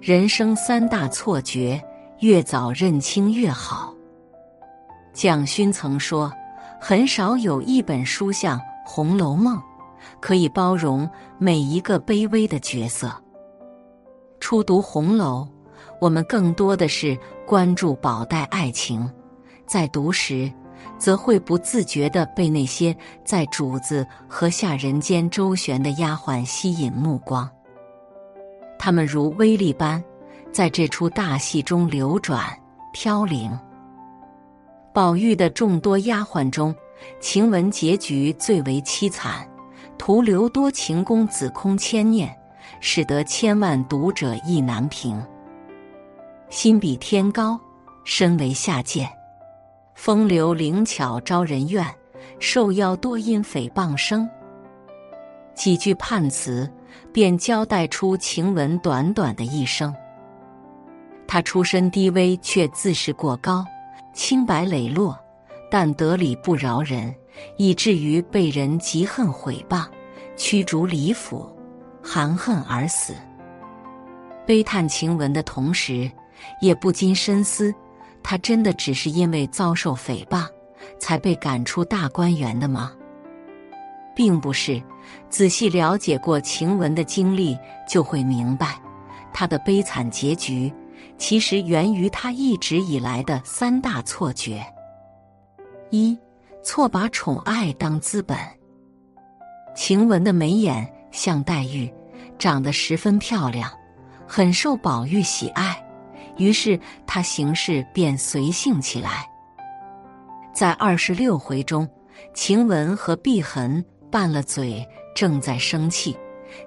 人生三大错觉，越早认清越好。蒋勋曾说：“很少有一本书像《红楼梦》，可以包容每一个卑微的角色。”初读红楼，我们更多的是关注宝黛爱情，在读时，则会不自觉的被那些在主子和下人间周旋的丫鬟吸引目光。他们如微粒般，在这出大戏中流转飘零。宝玉的众多丫鬟中，晴雯结局最为凄惨，徒留多情公子空牵念。使得千万读者意难平。心比天高，身为下贱，风流灵巧招人怨，受邀多因诽谤生。几句判词，便交代出晴雯短短的一生。她出身低微，却自视过高，清白磊落，但得理不饶人，以至于被人嫉恨毁谤，驱逐离府。含恨而死，悲叹晴雯的同时，也不禁深思：他真的只是因为遭受诽谤，才被赶出大观园的吗？并不是。仔细了解过晴雯的经历，就会明白，她的悲惨结局其实源于她一直以来的三大错觉：一错把宠爱当资本。晴雯的眉眼。像黛玉，长得十分漂亮，很受宝玉喜爱，于是她行事便随性起来。在二十六回中，晴雯和碧痕拌了嘴，正在生气，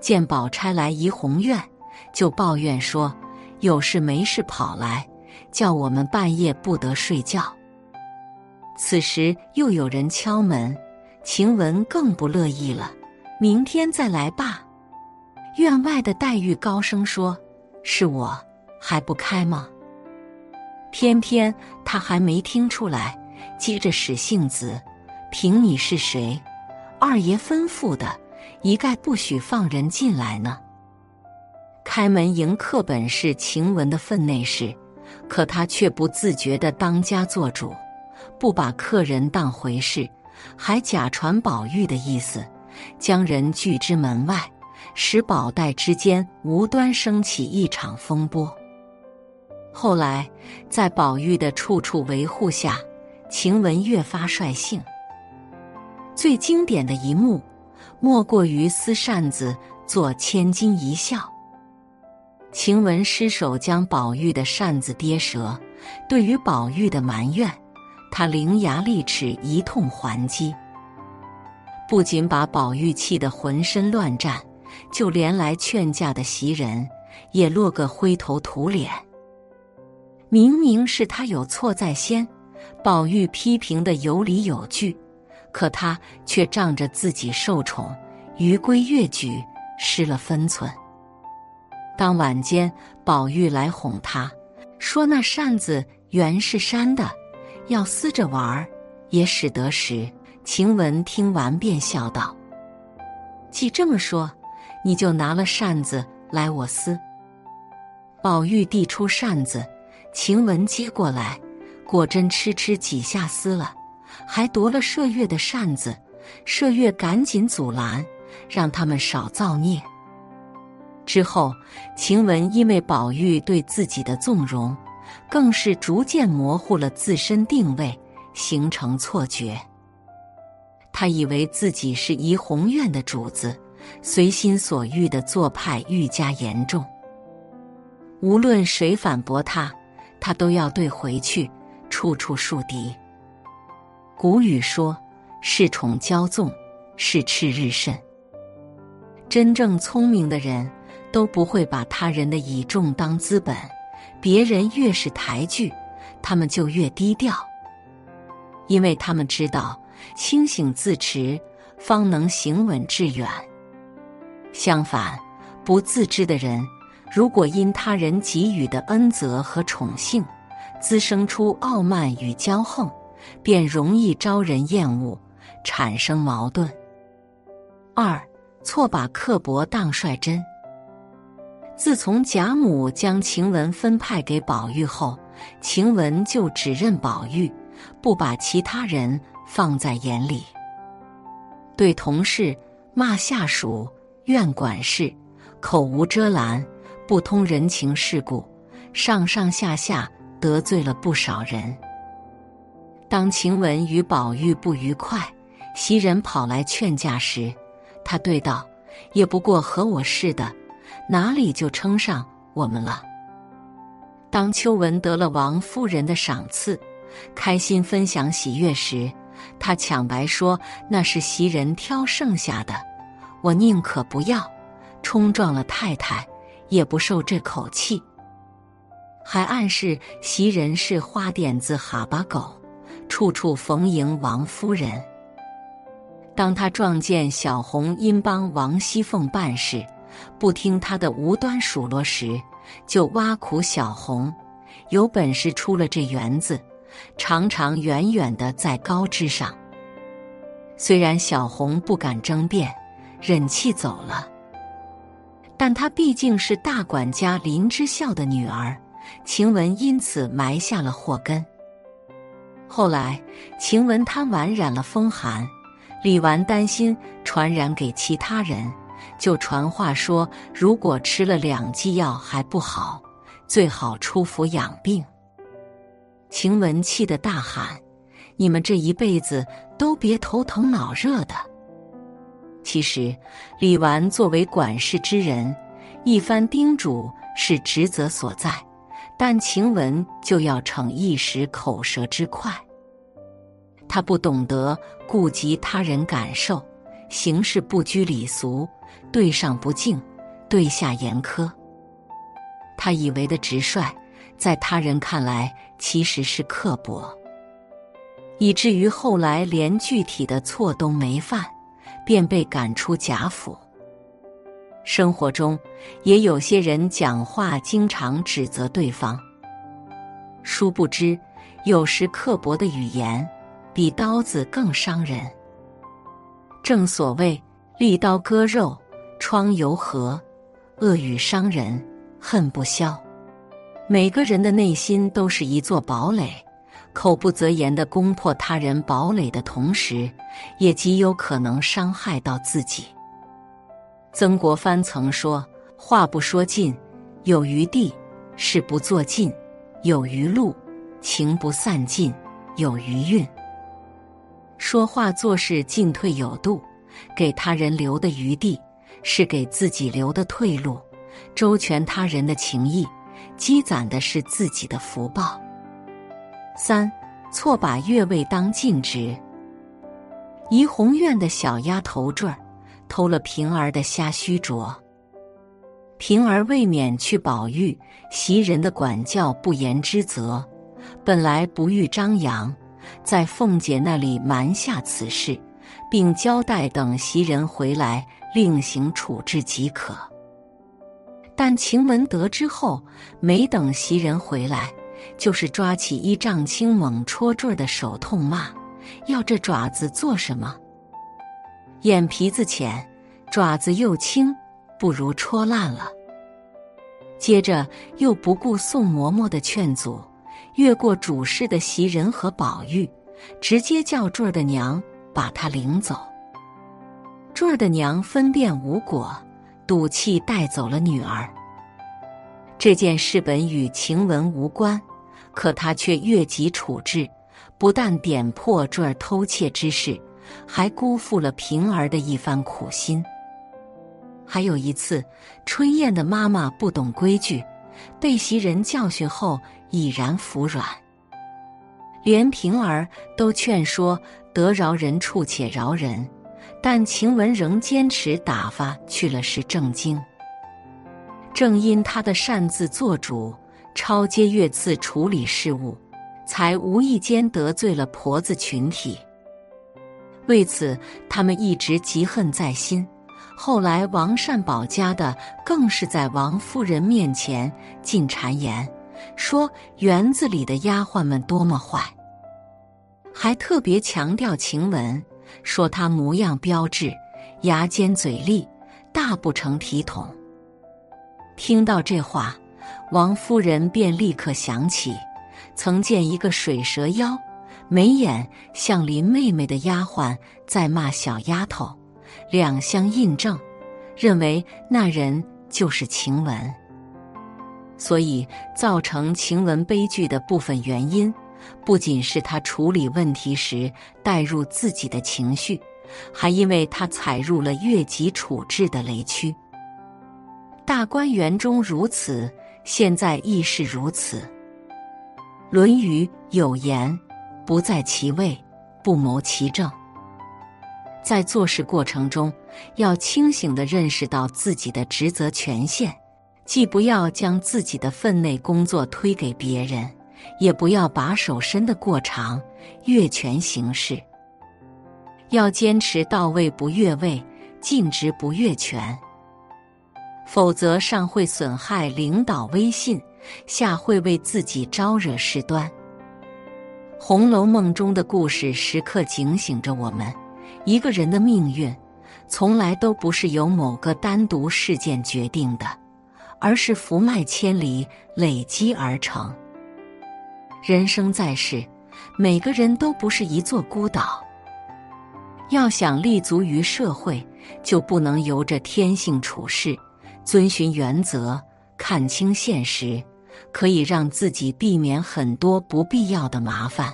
见宝钗来怡红院，就抱怨说：“有事没事跑来，叫我们半夜不得睡觉。”此时又有人敲门，晴雯更不乐意了。明天再来吧。院外的黛玉高声说：“是我，还不开吗？”偏偏他还没听出来，接着使性子：“凭你是谁，二爷吩咐的，一概不许放人进来呢。”开门迎客本是晴雯的分内事，可她却不自觉的当家做主，不把客人当回事，还假传宝玉的意思。将人拒之门外，使宝黛之间无端升起一场风波。后来，在宝玉的处处维护下，晴雯越发率性。最经典的一幕，莫过于撕扇子做千金一笑。晴雯失手将宝玉的扇子跌折，对于宝玉的埋怨，她伶牙俐齿一通还击。不仅把宝玉气得浑身乱颤，就连来劝架的袭人也落个灰头土脸。明明是他有错在先，宝玉批评的有理有据，可他却仗着自己受宠，逾规越矩，失了分寸。当晚间，宝玉来哄他，说那扇子原是山的，要撕着玩儿，也使得时。晴雯听完，便笑道：“既这么说，你就拿了扇子来，我撕。”宝玉递出扇子，晴雯接过来，果真痴痴几下撕了，还夺了麝月的扇子。麝月赶紧阻拦，让他们少造孽。之后，晴雯因为宝玉对自己的纵容，更是逐渐模糊了自身定位，形成错觉。他以为自己是怡红院的主子，随心所欲的做派愈加严重。无论谁反驳他，他都要对回去，处处树敌。古语说：“恃宠骄纵，是赤日甚。”真正聪明的人都不会把他人的倚重当资本，别人越是抬举，他们就越低调，因为他们知道。清醒自持，方能行稳致远。相反，不自知的人，如果因他人给予的恩泽和宠幸，滋生出傲慢与骄横，便容易招人厌恶，产生矛盾。二错把刻薄当率真。自从贾母将晴雯分派给宝玉后，晴雯就只认宝玉，不把其他人放在眼里。对同事骂下属，怨管事，口无遮拦，不通人情世故，上上下下得罪了不少人。当晴雯与宝玉不愉快，袭人跑来劝架时，他对道：“也不过和我似的。”哪里就称上我们了？当秋文得了王夫人的赏赐，开心分享喜悦时，他抢白说那是袭人挑剩下的，我宁可不要，冲撞了太太也不受这口气。还暗示袭人是花点子哈巴狗，处处逢迎王夫人。当他撞见小红因帮王熙凤办事。不听他的无端数落时，就挖苦小红，有本事出了这园子，常常远远的在高枝上。虽然小红不敢争辩，忍气走了，但她毕竟是大管家林之孝的女儿，晴雯因此埋下了祸根。后来晴雯贪玩染了风寒，李纨担心传染给其他人。就传话说，如果吃了两剂药还不好，最好出府养病。晴雯气得大喊：“你们这一辈子都别头疼脑热的！”其实，李纨作为管事之人，一番叮嘱是职责所在，但晴雯就要逞一时口舌之快。他不懂得顾及他人感受，行事不拘礼俗。对上不敬，对下严苛。他以为的直率，在他人看来其实是刻薄，以至于后来连具体的错都没犯，便被赶出贾府。生活中也有些人讲话经常指责对方，殊不知有时刻薄的语言比刀子更伤人。正所谓利刀割肉。疮犹合，恶语伤人，恨不消。每个人的内心都是一座堡垒，口不择言的攻破他人堡垒的同时，也极有可能伤害到自己。曾国藩曾说：“话不说尽，有余地；事不做尽，有余路；情不散尽，有余韵。”说话做事进退有度，给他人留的余地。是给自己留的退路，周全他人的情谊，积攒的是自己的福报。三错把越位当尽职，怡红院的小丫头坠儿偷了平儿的虾须镯，平儿未免去宝玉袭人的管教不严之责，本来不欲张扬，在凤姐那里瞒下此事，并交代等袭人回来。另行处置即可。但晴雯得知后，没等袭人回来，就是抓起一丈青猛戳坠的手痛骂：“要这爪子做什么？眼皮子浅，爪子又轻，不如戳烂了。”接着又不顾宋嬷嬷的劝阻，越过主事的袭人和宝玉，直接叫坠儿的娘把他领走。坠儿的娘分辨无果，赌气带走了女儿。这件事本与晴雯无关，可她却越级处置，不但点破坠儿偷窃之事，还辜负了平儿的一番苦心。还有一次，春燕的妈妈不懂规矩，被袭人教训后已然服软，连平儿都劝说得饶人处且饶人。但晴雯仍坚持打发去了是正经。正因她的擅自做主、抄接越次处理事务，才无意间得罪了婆子群体。为此，他们一直积恨在心。后来，王善保家的更是在王夫人面前进谗言，说园子里的丫鬟们多么坏，还特别强调晴雯。说她模样标致，牙尖嘴利，大不成体统。听到这话，王夫人便立刻想起，曾见一个水蛇腰、眉眼像林妹妹的丫鬟在骂小丫头，两相印证，认为那人就是晴雯。所以，造成晴雯悲剧的部分原因，不仅是她处理问题时带入自己的情绪，还因为她踩入了越级处置的雷区。大观园中如此，现在亦是如此。《论语》有言：“不在其位，不谋其政。”在做事过程中，要清醒地认识到自己的职责权限。既不要将自己的分内工作推给别人，也不要把手伸得过长，越权行事。要坚持到位不越位，尽职不越权，否则上会损害领导威信，下会为自己招惹事端。《红楼梦》中的故事时刻警醒着我们：一个人的命运，从来都不是由某个单独事件决定的。而是福脉千里累积而成。人生在世，每个人都不是一座孤岛。要想立足于社会，就不能由着天性处事，遵循原则，看清现实，可以让自己避免很多不必要的麻烦。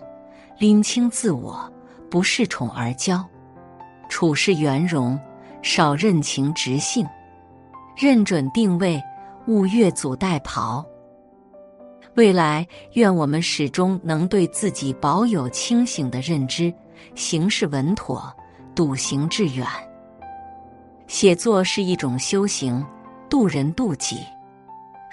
拎清自我，不恃宠而骄，处事圆融，少任情直性，认准定位。勿越俎代庖。未来，愿我们始终能对自己保有清醒的认知，行事稳妥，笃行致远。写作是一种修行，渡人渡己。